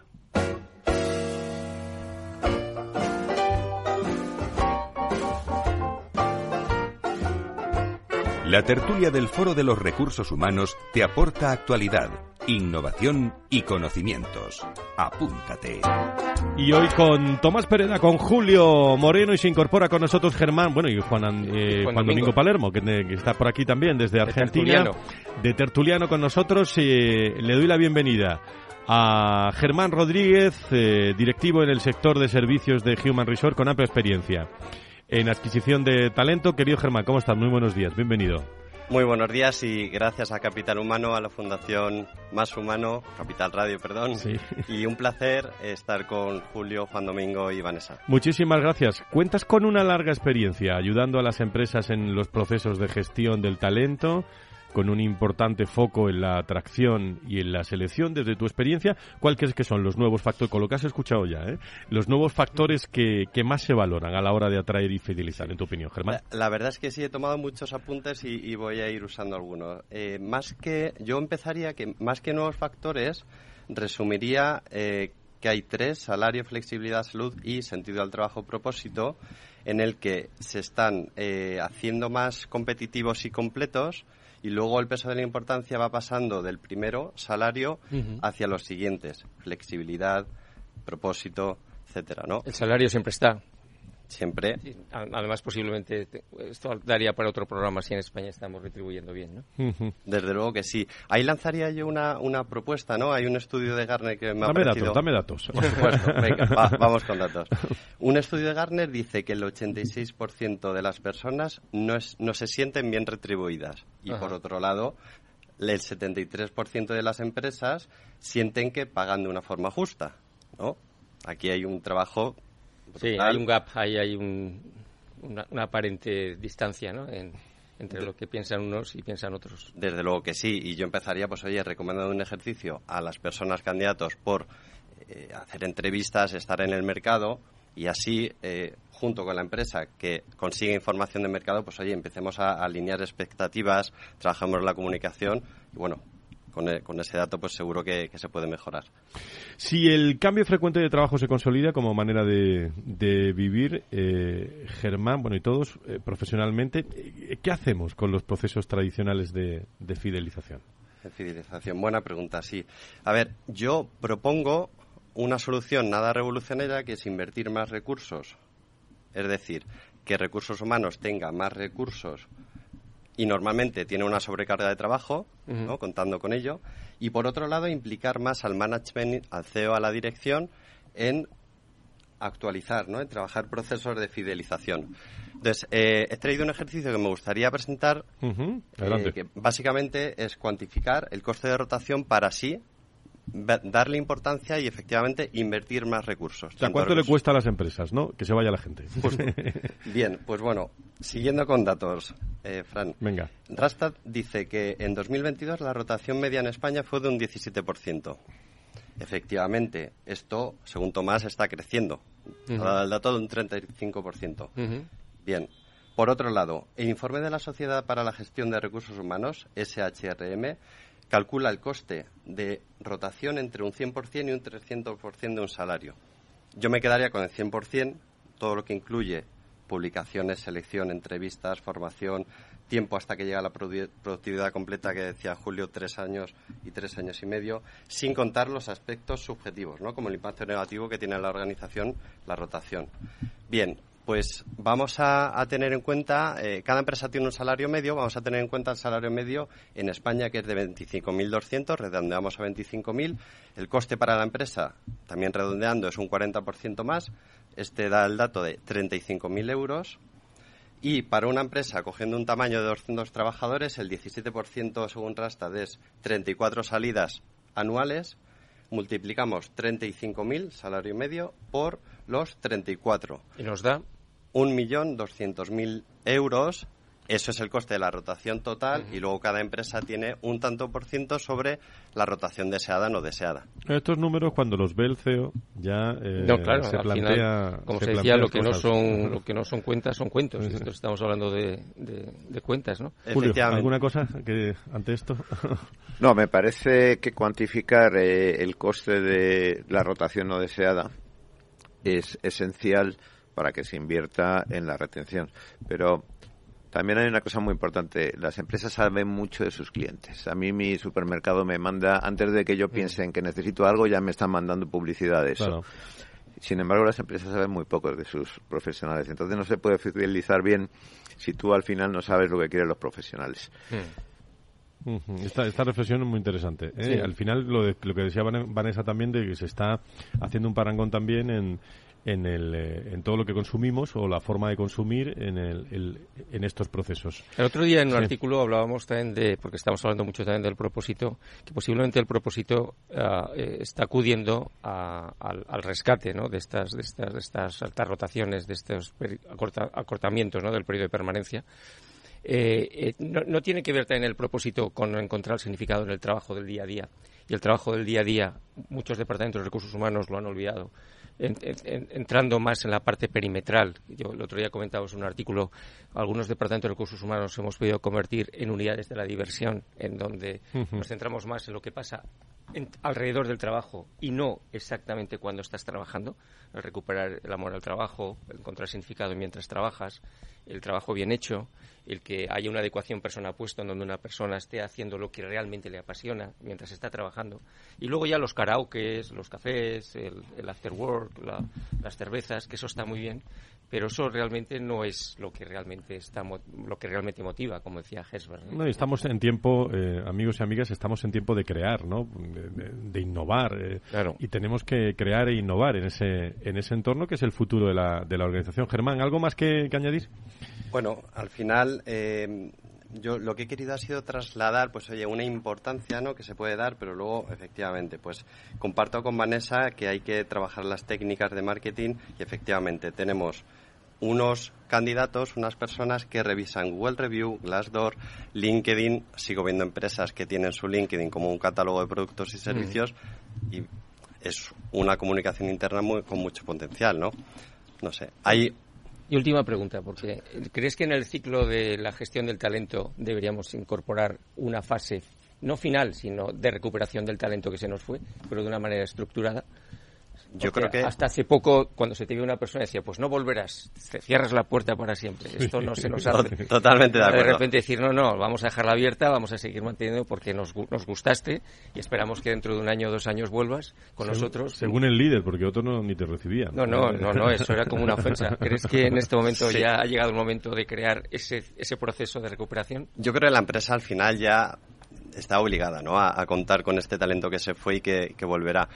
La tertulia del Foro de los Recursos Humanos te aporta actualidad, innovación y conocimientos. Apúntate. Y hoy con Tomás Pereda, con Julio Moreno y se incorpora con nosotros Germán, bueno, y Juan, eh, Domingo. Palermo, que, está por aquí también desde Argentina. De tertuliano, con nosotros. Eh, le doy la bienvenida a Germán Rodríguez, eh, directivo en el sector de servicios de Human Resort con amplia experiencia en adquisición de talento. Querido Germán, ¿cómo estás? Muy buenos días, bienvenido. Muy buenos días y gracias a Capital Humano, a la Fundación Más Humano, Capital Radio, perdón. Y un placer estar con Julio, Juan Domingo y Vanessa. Muchísimas gracias. Cuentas con una larga experiencia ayudando a las empresas en los procesos de gestión del talento, con un importante foco en la atracción y en la selección. Desde tu experiencia, ¿cuáles crees que son los nuevos factores, con lo que has escuchado ya, ¿eh? los nuevos factores que, más se valoran a la hora de atraer y fidelizar, en tu opinión, Germán? La, verdad es que sí, he tomado muchos apuntes y, voy a ir usando algunos. Eh, más que, yo empezaría que más que nuevos factores, resumiría eh, que hay tres, salario, flexibilidad, salud y sentido al trabajo propósito, en el que se están eh, haciendo más competitivos y completos y luego el peso de la importancia va pasando del primero, salario, hacia los siguientes, flexibilidad, propósito, etcétera, ¿no? El salario siempre está. Siempre. además, posiblemente esto daría para otro programa si en España estamos retribuyendo bien, ¿no? Desde luego que sí. Ahí lanzaría yo una, una propuesta, ¿no? Hay un estudio de Garner que me ha dame Datos, dame datos. Por supuesto. Venga, vamos con datos. Un estudio de Garner dice que el 86% de las personas no, es, no se sienten bien retribuidas. Y por otro lado, el 73% de las empresas sienten que pagan de una forma justa, ¿no? Aquí hay un trabajo Sí, hay un gap, hay, hay una, aparente distancia ¿no? entre lo que piensan unos y piensan otros. Desde luego que sí, y yo empezaría, pues oye, recomendando un ejercicio a las personas candidatos por eh, hacer entrevistas, estar en el mercado y así, eh, junto con la empresa que consigue información de mercado, pues oye, empecemos a, a alinear expectativas, trabajamos la comunicación y bueno, e, con, ese dato pues seguro que, se puede mejorar. Si el cambio frecuente de trabajo se consolida como manera de, vivir, eh, Germán, bueno y todos eh, profesionalmente, eh, ¿qué hacemos con los procesos tradicionales de, fidelización? De fidelización, buena pregunta, sí. A ver, yo propongo una solución nada revolucionaria que es invertir más recursos. Es decir, que recursos humanos tenga más recursos y normalmente tiene una sobrecarga de trabajo, ¿no? contando con ello, y por otro lado implicar más al management, al CEO, a la dirección en actualizar, ¿no? en trabajar procesos de fidelización. Entonces, eh, he traído un ejercicio que me gustaría presentar, eh, que básicamente es cuantificar el coste de rotación para sí darle importancia y efectivamente invertir más recursos. O sea, ¿cuánto le cuesta a las empresas, no? Que se vaya la gente. Bien, pues bueno, siguiendo con datos, eh, Fran. Venga. Rastad dice que en 2022 la rotación media en España fue de un 17%. Efectivamente, esto, según Tomás, está creciendo. El dato de un 35%. Bien. Por otro lado, el informe de la Sociedad para la Gestión de Recursos Humanos, SHRM, calcula el coste de rotación entre un 100% y un 300% de un salario. Yo me quedaría con el 100%, todo lo que incluye publicaciones, selección, entrevistas, formación, tiempo hasta que llega la productividad completa que decía Julio, tres años y tres años y medio, sin contar los aspectos subjetivos, ¿no? como el impacto negativo que tiene en la organización la rotación. Bien, pues vamos a, tener en cuenta, eh, cada empresa tiene un salario medio, vamos a tener en cuenta el salario medio en España que es de 25.200, redondeamos a 25.000. El coste para la empresa, también redondeando, es un 40% más. Este da el dato de 35.000 euros. Y para una empresa cogiendo un tamaño de 200 trabajadores, el 17% según Rastad es 34 salidas anuales. Multiplicamos 35.000, salario medio, por los 34. Y nos da 1.200.000 euros. Eso es el coste de la rotación total y luego cada empresa tiene un tanto por ciento sobre la rotación deseada o no deseada. Estos números cuando los ve el CEO ya eh, no, claro, se plantea, como se, decía, lo que no son lo que no son cuentas son cuentos. estamos hablando de, de, cuentas, ¿no? Julio, ¿alguna cosa que ante esto? no, me parece que cuantificar eh, el coste de la rotación no deseada es esencial para que se invierta en la retención. Pero también hay una cosa muy importante. Las empresas saben mucho de sus clientes. A mí mi supermercado me manda, antes de que yo piense en que necesito algo, ya me están mandando publicidad de eso. Sin embargo, las empresas saben muy poco de sus profesionales. Entonces no se puede fidelizar bien si tú al final no sabes lo que quieren los profesionales. Esta, esta, reflexión es muy interesante. ¿eh? Al final, lo, lo que decía Vanessa también, de que se está haciendo un parangón también en, en, el, eh, en todo lo que consumimos o la forma de consumir en, el, en estos procesos. El otro día en un artículo hablábamos también de, porque estamos hablando mucho también del propósito, que posiblemente el propósito eh, está acudiendo al, rescate ¿no? de, estas, de, estas, de estas altas rotaciones, de estos acortamientos ¿no? del periodo de permanencia. Eh, no, no, tiene que ver también el propósito con encontrar el significado en el trabajo del día a día. Y el trabajo del día a día, muchos departamentos de recursos humanos lo han olvidado entrando más en la parte perimetral. Yo el otro día comentábamos un artículo, algunos departamentos de recursos humanos hemos podido convertir en unidades de la diversión, en donde nos centramos más en lo que pasa alrededor del trabajo y no exactamente cuando estás trabajando, recuperar el amor al trabajo, encontrar significado mientras trabajas, el trabajo bien hecho, el que haya una adecuación persona puesto en donde una persona esté haciendo lo que realmente le apasiona mientras está trabajando. Y luego ya los karaokes, los cafés, el, after work, las cervezas, que eso está muy bien, pero eso realmente no es lo que realmente está lo que realmente motiva como decía Hesber ¿no? estamos en tiempo eh, amigos y amigas estamos en tiempo de crear no de, innovar eh, y tenemos que crear e innovar en ese en ese entorno que es el futuro de la, de la organización Germán algo más que, añadir bueno al final eh, yo lo que he querido ha sido trasladar, pues oye, una importancia, ¿no? Que se puede dar, pero luego, efectivamente, pues comparto con Vanessa que hay que trabajar las técnicas de marketing y efectivamente tenemos unos candidatos, unas personas que revisan Google Review, Glassdoor, LinkedIn. Sigo viendo empresas que tienen su LinkedIn como un catálogo de productos y servicios y es una comunicación interna muy, con mucho potencial, ¿no? No sé. Hay y última pregunta, porque ¿crees que en el ciclo de la gestión del talento deberíamos incorporar una fase, no final, sino de recuperación del talento que se nos fue, pero de una manera estructurada? Yo creo que hasta hace poco cuando se te vio una persona decía pues no volverás cierras la puerta para siempre esto no se nos hace. Totalmente de acuerdo de repente decir no no vamos a dejarla abierta vamos a seguir manteniendo porque nos, nos gustaste y esperamos que dentro de un año o dos años vuelvas con nosotros según el líder porque otro no ni te recibía. No no no no eso era como una ofensa. Crees que en este momento ya ha llegado el momento de crear ese ese proceso de recuperación yo creo que la empresa al final ya está obligada ¿no? a, contar con este talento que se fue y que, que volverá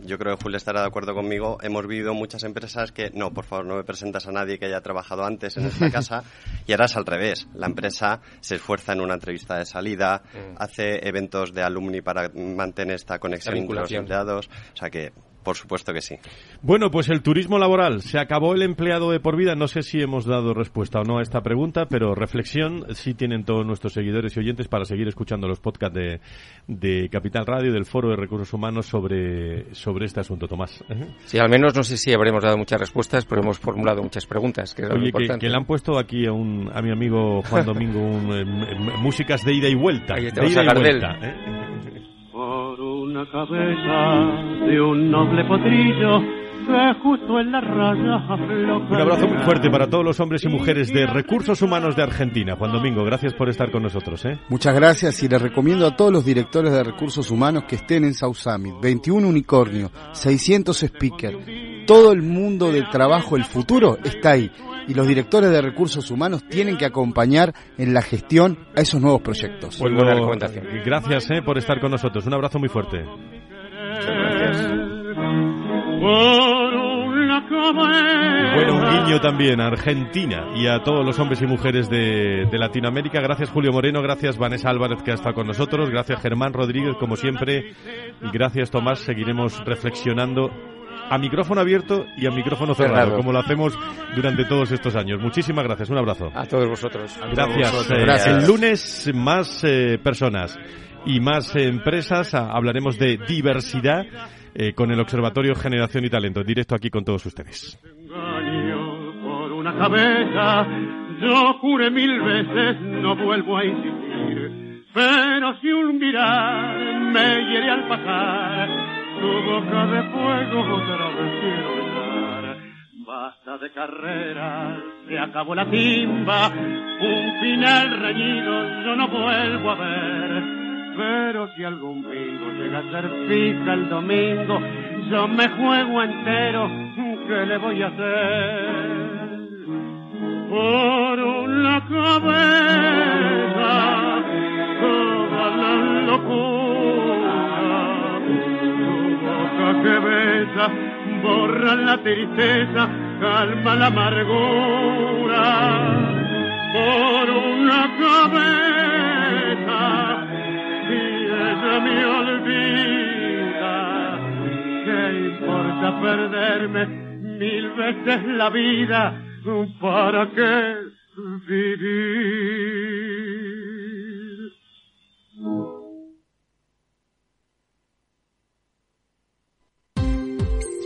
yo creo que Julio estará de acuerdo conmigo, hemos vivido muchas empresas que, no, por favor, no me presentas a nadie que haya trabajado antes en esta casa, y ahora es al revés. La empresa se esfuerza en una entrevista de salida, mm. hace eventos de alumni para mantener esta conexión entre los empleados, o sea que por supuesto que sí. Bueno, pues el turismo laboral. ¿Se acabó el empleado de por vida? No sé si hemos dado respuesta o no a esta pregunta, pero reflexión sí tienen todos nuestros seguidores y oyentes para seguir escuchando los podcasts de, de Capital Radio, del Foro de Recursos Humanos sobre, sobre este asunto, Tomás. Sí, al menos no sé si habremos dado muchas respuestas, pero hemos formulado muchas preguntas. Que Oye, que, le han puesto aquí a, un, a mi amigo Juan Domingo eh, músicas de ida y vuelta. de ida y vuelta. ¿eh? Una cabeza de un noble potrillo justo en la raya Un abrazo muy fuerte para todos los hombres y mujeres de Recursos Humanos de Argentina. Juan Domingo, gracias por estar con nosotros. ¿eh? Muchas gracias y les recomiendo a todos los directores de Recursos Humanos que estén en South Summit. 21 unicornio, 600 speakers todo el mundo del trabajo, el futuro, está ahí. Y los directores de recursos humanos tienen que acompañar en la gestión a esos nuevos proyectos. Pues buena recomendación. Gracias eh, por estar con nosotros. Un abrazo muy fuerte. Bueno, un guiño también a Argentina y a todos los hombres y mujeres de, de, Latinoamérica. Gracias Julio Moreno, gracias Vanessa Álvarez que ha estado con nosotros, gracias Germán Rodríguez como siempre y gracias Tomás. Seguiremos reflexionando a micrófono abierto y a micrófono cerrado, como lo hacemos durante todos estos años. Muchísimas gracias, un abrazo. A todos vosotros. Gracias. Eh, el lunes más eh, personas y más empresas. hablaremos de diversidad eh, con el Observatorio Generación y Talento, directo aquí con todos ustedes. Por una cabeza, yo juré mil veces, no vuelvo a insistir. Pero si un mirar me hiere al pasar, tu boca de fuego otra vez quiero besar. Basta de carreras, se acabó la timba, un final reñido yo no vuelvo a ver pero si algún bingo llega a ser fija el domingo, yo me juego entero, ¿qué le voy a hacer? Por una cabeza, toda la locura, que besa, borra la tristeza, calma la amargura. Por una cabeza, me olvida. ¿Qué importa perderme mil veces la vida? ¿Para qué vivir?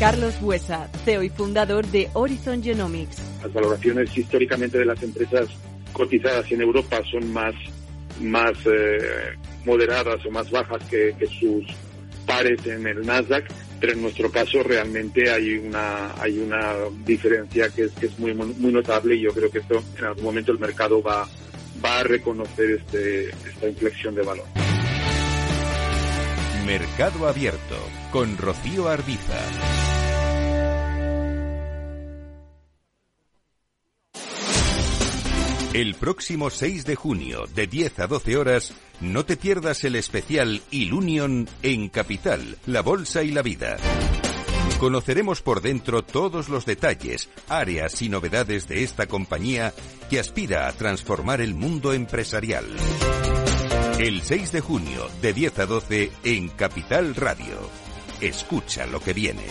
Carlos Buesa, CEO y fundador de Horizon Genomics. Las valoraciones históricamente de las empresas cotizadas en Europa son más, más eh, moderadas o más bajas que, sus pares en el Nasdaq, pero en nuestro caso realmente hay una, hay una diferencia que es, que es muy, muy notable y yo creo que esto en algún momento el mercado va, va a reconocer este, esta inflexión de valor. Mercado Abierto con Rocío Arbiza. El próximo 6 de junio, de 10 a 12 horas, no te pierdas el especial Ilunion en Capital, la Bolsa y la Vida. Conoceremos por dentro todos los detalles, áreas y novedades de esta compañía que aspira a transformar el mundo empresarial. El 6 de junio, de 10 a 12, en Capital Radio. Escucha lo que viene.